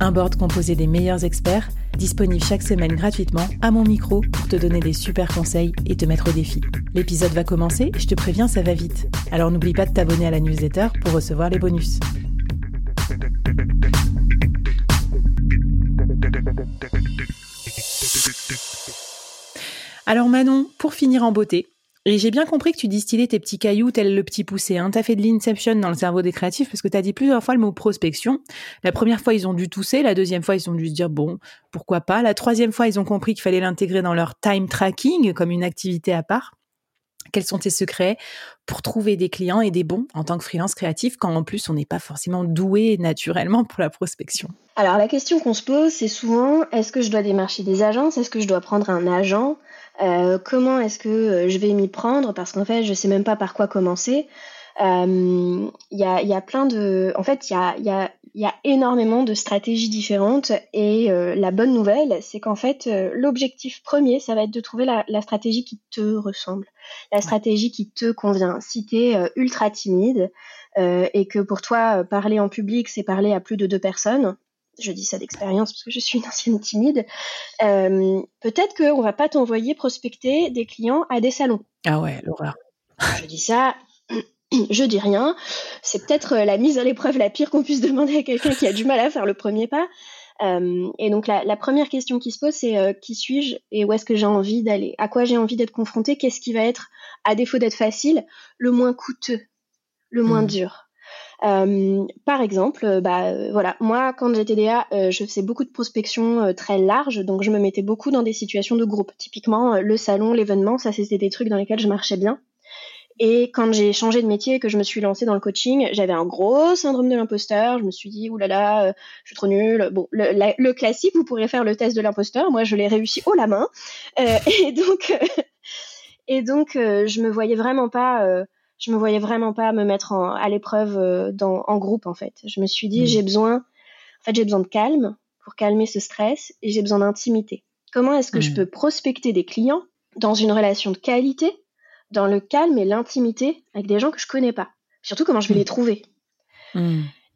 Un board composé des meilleurs experts, disponible chaque semaine gratuitement à mon micro pour te donner des super conseils et te mettre au défi. L'épisode va commencer je te préviens, ça va vite. Alors n'oublie pas de t'abonner à la newsletter pour recevoir les bonus. Alors Manon, pour finir en beauté, et j'ai bien compris que tu distillais tes petits cailloux tel le petit poussé. Hein. Tu as fait de l'inception dans le cerveau des créatifs parce que tu as dit plusieurs fois le mot prospection. La première fois, ils ont dû tousser. La deuxième fois, ils ont dû se dire bon, pourquoi pas. La troisième fois, ils ont compris qu'il fallait l'intégrer dans leur time tracking comme une activité à part. Quels sont tes secrets pour trouver des clients et des bons en tant que freelance créatif quand en plus on n'est pas forcément doué naturellement pour la prospection? Alors la question qu'on se pose, c'est souvent est-ce que je dois démarcher des agences? Est-ce que je dois prendre un agent? Euh, comment est-ce que euh, je vais m'y prendre? Parce qu'en fait, je sais même pas par quoi commencer. Il y, a, y, a, plein de. En fait, il y a, y, a, y a, énormément de stratégies différentes. Et euh, la bonne nouvelle, c'est qu'en fait, l'objectif premier, ça va être de trouver la, la, stratégie qui te ressemble, la stratégie qui te convient. Si tu es ultra timide et que pour toi, parler en public, c'est parler à plus de deux personnes, je dis ça d'expérience parce que je suis une ancienne timide, euh, peut-être qu'on va pas t'envoyer prospecter des clients à des salons. Ah ouais, l'horreur. Je dis ça, je dis rien. C'est peut-être euh, la mise à l'épreuve la pire qu'on puisse demander à quelqu'un qui a du mal à faire le premier pas. Euh, et donc la, première question qui se pose, c'est qui suis-je et où est-ce que j'ai envie d'aller? À quoi j'ai envie d'être confronté Qu'est-ce qui va être, à défaut d'être facile, le moins coûteux, le moins mmh. dur? Euh, par exemple, euh, bah euh, voilà, moi quand j'étais DA, je faisais beaucoup de prospection très large, donc je me mettais beaucoup dans des situations de groupe. Typiquement, le salon, l'événement, ça c'était des trucs dans lesquels je marchais bien. Et quand j'ai changé de métier et que je me suis lancée dans le coaching, j'avais un gros syndrome de l'imposteur. Je me suis dit, oulala, là là, je suis trop nulle. Bon, le, le, classique, vous pourrez faire le test de l'imposteur. Moi, je l'ai réussi haut la main. Euh, et donc, et donc, je me voyais vraiment pas je me voyais vraiment pas me mettre à l'épreuve euh, en groupe en fait. Je me suis dit mmh. j'ai besoin, en fait j'ai besoin de calme pour calmer ce stress et j'ai besoin d'intimité. Comment est-ce que je mmh. peux prospecter des clients dans une relation de qualité, dans le calme et l'intimité avec des gens que je connais pas. Surtout comment je vais mmh. les trouver.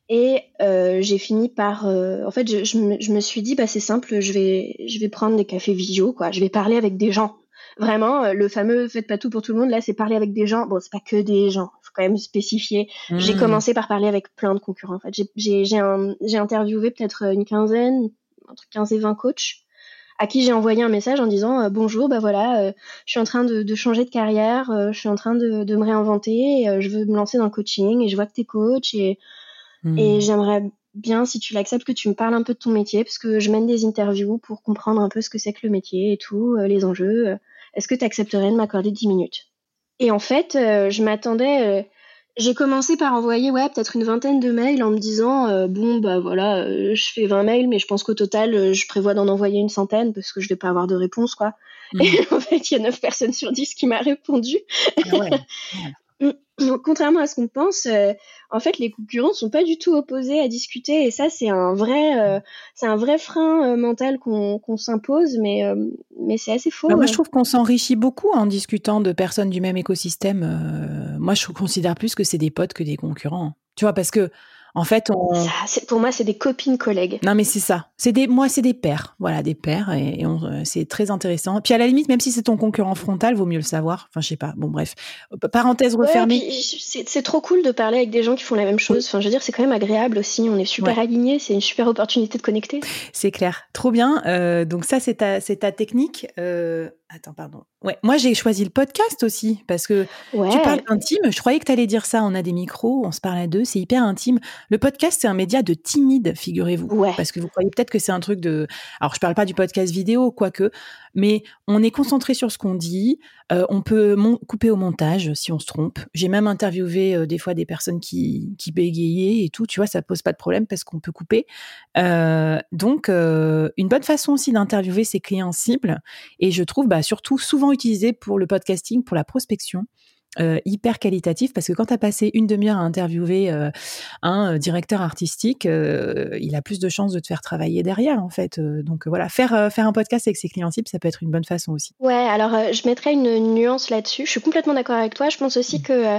Et euh, j'ai fini par, euh, en fait, je, me, suis dit, bah c'est simple, je vais, je vais prendre des cafés visio, quoi. Je vais parler avec des gens Vraiment, euh, le fameux faites pas tout pour tout le monde, là, c'est parler avec des gens. Bon, c'est pas que des gens, faut quand même spécifier. J'ai mmh. commencé par parler avec plein de concurrents. En fait, j'ai interviewé peut-être une quinzaine, entre 15 et 20 coachs à qui j'ai envoyé un message en disant euh, bonjour, bah voilà, euh, je suis en train de, changer de carrière, je suis en train de, me réinventer, je veux me lancer dans le coaching et je vois que tu es coach et, mmh. et j'aimerais bien, si tu l'acceptes, que tu me parles un peu de ton métier parce que je mène des interviews pour comprendre un peu ce que c'est que le métier et tout, les enjeux est-ce que tu accepterais de m'accorder 10 minutes? Et en fait, euh, je m'attendais. Euh, j'ai commencé par envoyer ouais, peut-être une vingtaine de mails en me disant euh, bon, bah voilà, je fais 20 mails, mais je pense qu'au total, je prévois d'en envoyer une centaine parce que je vais pas avoir de réponse, quoi. Mmh. Et en fait, il y a 9 personnes sur 10 qui m'a répondu. Ah ouais. contrairement à ce qu'on pense, euh, en fait, les concurrents sont pas du tout opposés à discuter, et ça, c'est un vrai, euh, c'est un vrai frein euh, mental qu'on s'impose, mais, mais c'est assez faux. Bah, moi, je trouve qu'on s'enrichit beaucoup en discutant de personnes du même écosystème. moi, je considère plus que c'est des potes que des concurrents. Tu vois, parce que en fait, on... pour moi, c'est des copines collègues. Non, mais c'est ça. C'est des, moi, c'est des pères. Voilà, des pères, et, euh, c'est très intéressant. Puis à la limite, même si c'est ton concurrent frontal, vaut mieux le savoir. Enfin, je sais pas. Bon, bref. Parenthèse refermée. c'est trop cool de parler avec des gens qui font la même chose. Enfin, je veux dire, c'est quand même agréable aussi. On est super alignés. C'est une super opportunité de connecter. C'est clair. Trop bien. Euh, donc ça, c'est ta, ta technique. Euh, Attends, pardon. Ouais, moi j'ai choisi le podcast aussi parce que tu parles intime. Je croyais que tu allais dire ça. On a des micros, on se parle à deux, c'est hyper intime. Le podcast, c'est un média de timide, figurez-vous. Ouais. Parce que vous croyez peut-être que c'est un truc de. Alors, je parle pas du podcast vidéo, quoique, mais on est concentré sur ce qu'on dit. Euh, on peut couper au montage si on se trompe. J'ai même interviewé euh, des fois des personnes qui, bégayaient et tout. Tu vois, ça pose pas de problème parce qu'on peut couper. Euh, donc, une bonne façon aussi d'interviewer ses clients cibles. Et je trouve, bah, surtout souvent utilisé pour le podcasting, pour la prospection. Euh, hyper qualitatif parce que quand tu as passé une demi-heure à interviewer euh, un euh, directeur artistique, il a plus de chances de te faire travailler derrière en fait. donc voilà, faire faire un podcast avec ses clients types, ça peut être une bonne façon aussi. Ouais, alors je mettrais une nuance là-dessus. Je suis complètement d'accord avec toi. Je pense aussi mmh. que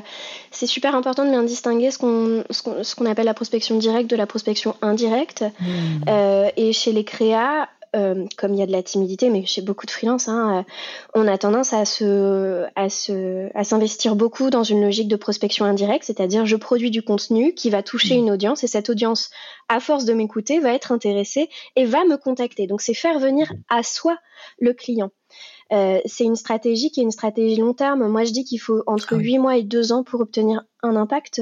c'est super important de bien distinguer ce qu'on ce qu'on appelle la prospection directe de la prospection indirecte. Mmh. et chez les créas, euh, comme il y a de la timidité, mais chez beaucoup de freelance, hein, euh, on a tendance à se, à se, à s'investir beaucoup dans une logique de prospection indirecte, c'est-à-dire je produis du contenu qui va toucher mmh. une audience et cette audience, à force de m'écouter, va être intéressée et va me contacter. Donc c'est faire venir à soi le client. Euh, c'est une stratégie qui est une stratégie long terme. Moi, je dis qu'il faut entre 8 ah mois et 2 ans pour obtenir un impact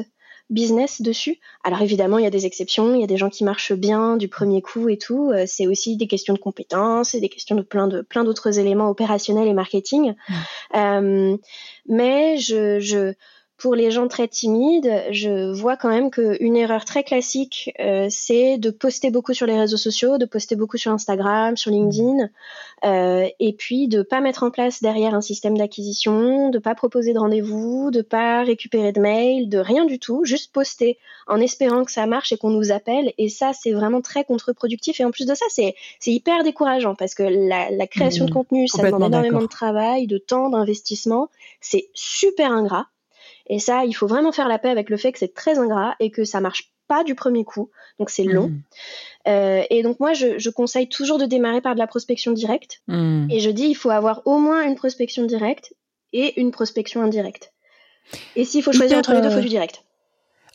business dessus. Alors évidemment, il y a des exceptions, il y a des gens qui marchent bien du premier coup et tout. Euh, c'est aussi des questions de compétences et des questions de plein de plein d'autres éléments opérationnels et marketing. Mmh. Euh, mais je, je pour les gens très timides, je vois quand même qu'une erreur très classique, euh, c'est de poster beaucoup sur les réseaux sociaux, de poster beaucoup sur Instagram, sur LinkedIn, euh, et puis de pas mettre en place derrière un système d'acquisition, de pas proposer de rendez-vous, de pas récupérer de mails, de rien du tout, juste poster en espérant que ça marche et qu'on nous appelle. Et ça, c'est vraiment très contre-productif. Et en plus de ça, c'est hyper décourageant parce que la, la création de mmh. contenu, ça demande énormément de travail, de temps, d'investissement. C'est super ingrat. Et ça, il faut vraiment faire la paix avec le fait que c'est très ingrat et que ça marche pas du premier coup, donc c'est long. Mmh. Euh, et donc moi, je, conseille toujours de démarrer par de la prospection directe. Mmh. Et je dis, il faut avoir au moins une prospection directe et une prospection indirecte. Et s'il faut choisir entre les deux, il faut du direct.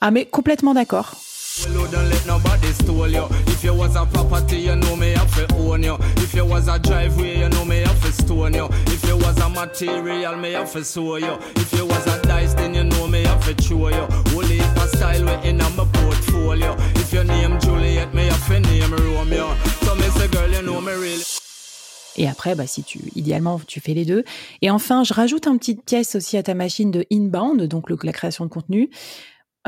Ah mais complètement d'accord. You don't let nobody steal you. If you was a property, you know me have to own you. If you was a driveway, you know me have to stone you. If you was a Et après, bah, si tu, idéalement, tu fais les deux. Et enfin, je rajoute un petit pièce aussi à ta machine de inbound, donc la création de contenu.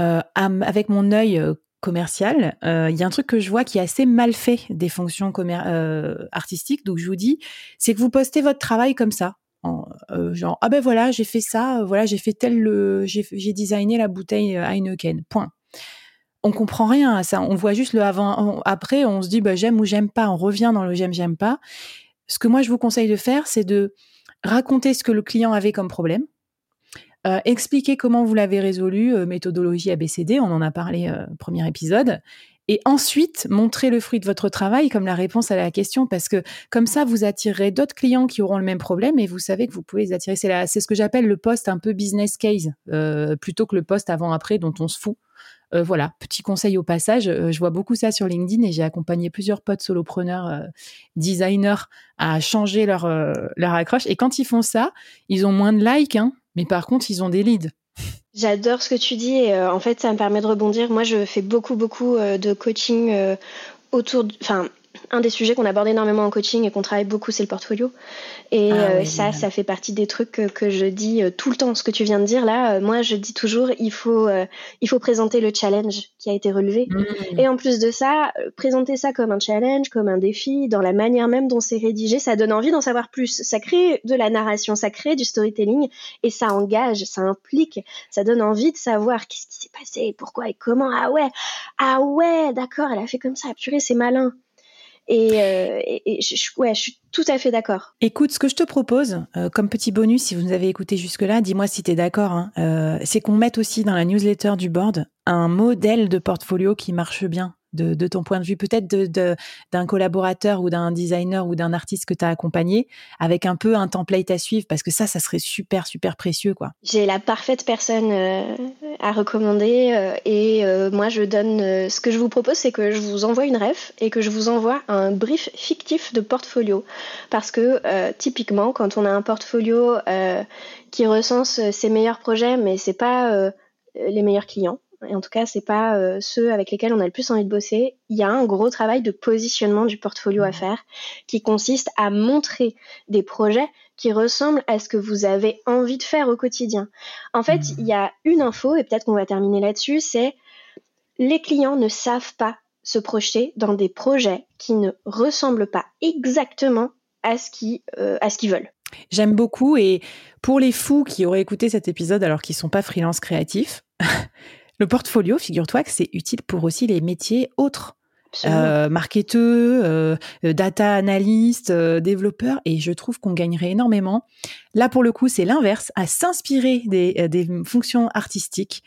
Euh, avec mon œil euh, commercial, euh, il y a un truc que je vois qui est assez mal fait des fonctions euh, artistiques. Donc je vous dis, c'est que vous postez votre travail comme ça, euh, genre ah ben voilà j'ai fait ça, voilà j'ai fait tel le, j'ai designé la bouteille Heineken. Point. On comprend rien à ça. On voit juste le avant, après on se dit bah j'aime ou j'aime pas. On revient dans le j'aime j'aime pas. Ce que moi je vous conseille de faire, c'est de raconter ce que le client avait comme problème euh, expliquer comment vous l'avez résolu, euh, méthodologie ABCD, on en a parlé euh, premier épisode. Et ensuite, montrer le fruit de votre travail comme la réponse à la question, parce que comme ça, vous attirerez d'autres clients qui auront le même problème et vous savez que vous pouvez les attirer. C'est, c'est ce que j'appelle le poste un peu business case, plutôt que le poste avant-après dont on se fout. voilà, petit conseil au passage, je vois beaucoup ça sur LinkedIn et j'ai accompagné plusieurs potes solopreneurs, designers à changer leur, leur accroche. Et quand ils font ça, ils ont moins de likes, hein, mais par contre, ils ont des leads. J'adore ce que tu dis et euh, en fait, ça me permet de rebondir. Moi, je fais beaucoup, beaucoup euh, de coaching euh, autour, enfin, un des sujets qu'on aborde énormément en coaching et qu'on travaille beaucoup, c'est le portfolio. Et ah euh, ça, ça fait partie des trucs que, je dis euh, tout le temps. Ce que tu viens de dire là, euh, moi, je dis toujours, il faut, il faut présenter le challenge qui a été relevé. Mmh. Et en plus de ça, présenter ça comme un challenge, comme un défi, dans la manière même dont c'est rédigé, ça donne envie d'en savoir plus. Ça crée de la narration, ça crée du storytelling et ça engage, ça implique, ça donne envie de savoir qu'est-ce qui s'est passé, pourquoi et comment. Ah ouais, ah ouais, d'accord, elle a fait comme ça. Purée, c'est malin. Et, euh, je, ouais, je suis tout à fait d'accord. Écoute, ce que je te propose, euh, comme petit bonus, si vous nous avez écouté jusque-là, dis-moi si tu d'accord, hein, euh, c'est qu'on mette aussi dans la newsletter du board un modèle de portfolio qui marche bien. De, ton point de vue, peut-être d'un collaborateur ou d'un designer ou d'un artiste que tu as accompagné, avec un peu un template à suivre, parce que ça, ça serait super, super précieux. quoi. J'ai la parfaite personne euh, à recommander euh, et euh, moi, je donne. ce que je vous propose, c'est que je vous envoie une ref et que je vous envoie un brief fictif de portfolio. Parce que typiquement, quand on a un portfolio qui recense ses meilleurs projets, mais c'est pas les meilleurs clients, et en tout cas c'est pas euh, ceux avec lesquels on a le plus envie de bosser, il y a un gros travail de positionnement du portfolio à faire qui consiste à montrer des projets qui ressemblent à ce que vous avez envie de faire au quotidien. En fait, mmh. il y a une info et peut-être qu'on va terminer là-dessus, c'est les clients ne savent pas se projeter dans des projets qui ne ressemblent pas exactement à ce qu'ils euh, qu'ils veulent. J'aime beaucoup et pour les fous qui auraient écouté cet épisode alors qu'ils sont pas freelance créatifs, Le portfolio, figure-toi que c'est utile pour aussi les métiers autres. Euh, marketeux, euh, data analyst, euh, développeur, et je trouve qu'on gagnerait énormément. Là, pour le coup, c'est l'inverse, à s'inspirer des, euh, des, fonctions artistiques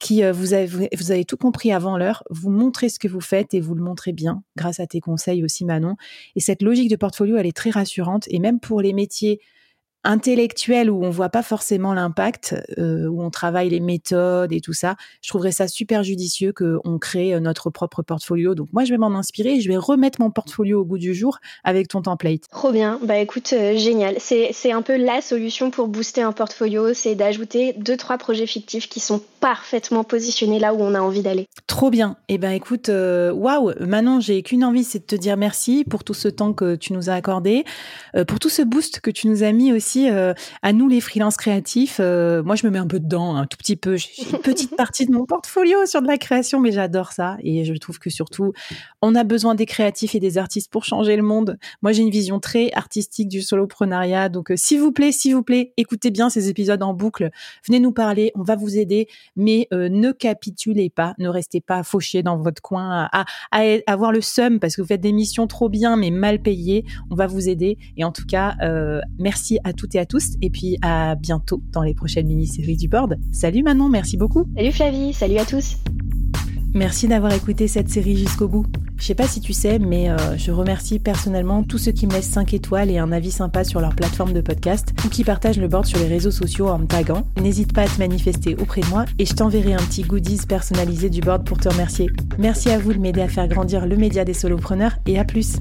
qui, vous, avez, vous avez tout compris avant l'heure, vous montrez ce que vous faites et vous le montrez bien grâce à tes conseils aussi, Manon. Et cette logique de portfolio, elle est très rassurante, et même pour les métiers intellectuel où on voit pas forcément l'impact, euh, où on travaille les méthodes et tout ça, je trouverais ça super judicieux qu'on crée euh, notre propre portfolio. Donc moi, je vais m'en inspirer et je vais remettre mon portfolio au goût du jour avec ton template. Trop bien. Bah écoute, euh, génial. C'est un peu la solution pour booster un portfolio, c'est d'ajouter deux, trois projets fictifs qui sont parfaitement positionnés là où on a envie d'aller. Trop bien. Et eh ben écoute, waouh, Manon, j'ai qu'une envie, c'est de te dire merci pour tout ce temps que tu nous as accordé, pour tout ce boost que tu nous as mis aussi euh, à nous les freelances créatifs. Euh, moi, je me mets un peu dedans, un tout petit peu. J'ai une petite partie de mon portfolio sur de la création, mais j'adore ça. Et je trouve que surtout, on a besoin des créatifs et des artistes pour changer le monde. Moi, j'ai une vision très artistique du soloprenariat. Donc, euh, s'il vous plaît, s'il vous plaît, écoutez bien ces épisodes en boucle. Venez nous parler, on va vous aider, mais ne capitulez pas, ne restez pas fauchés dans votre coin à, à, avoir le seum parce que vous faites des missions trop bien mais mal payées. On va vous aider. Et en tout cas, merci à tous et à tous. Et puis à bientôt dans les prochaines mini-séries du board. Salut Manon, merci beaucoup. Salut Flavie, salut à tous. Merci d'avoir écouté cette série jusqu'au bout. Je sais pas si tu sais, mais euh, je remercie personnellement tous ceux qui me laissent 5 étoiles et un avis sympa sur leur plateforme de podcast ou qui partagent le board sur les réseaux sociaux en me taguant. N'hésite pas à te manifester auprès de moi et je t'enverrai un petit goodies personnalisé du board pour te remercier. Merci à vous de m'aider à faire grandir le média des solopreneurs et à plus.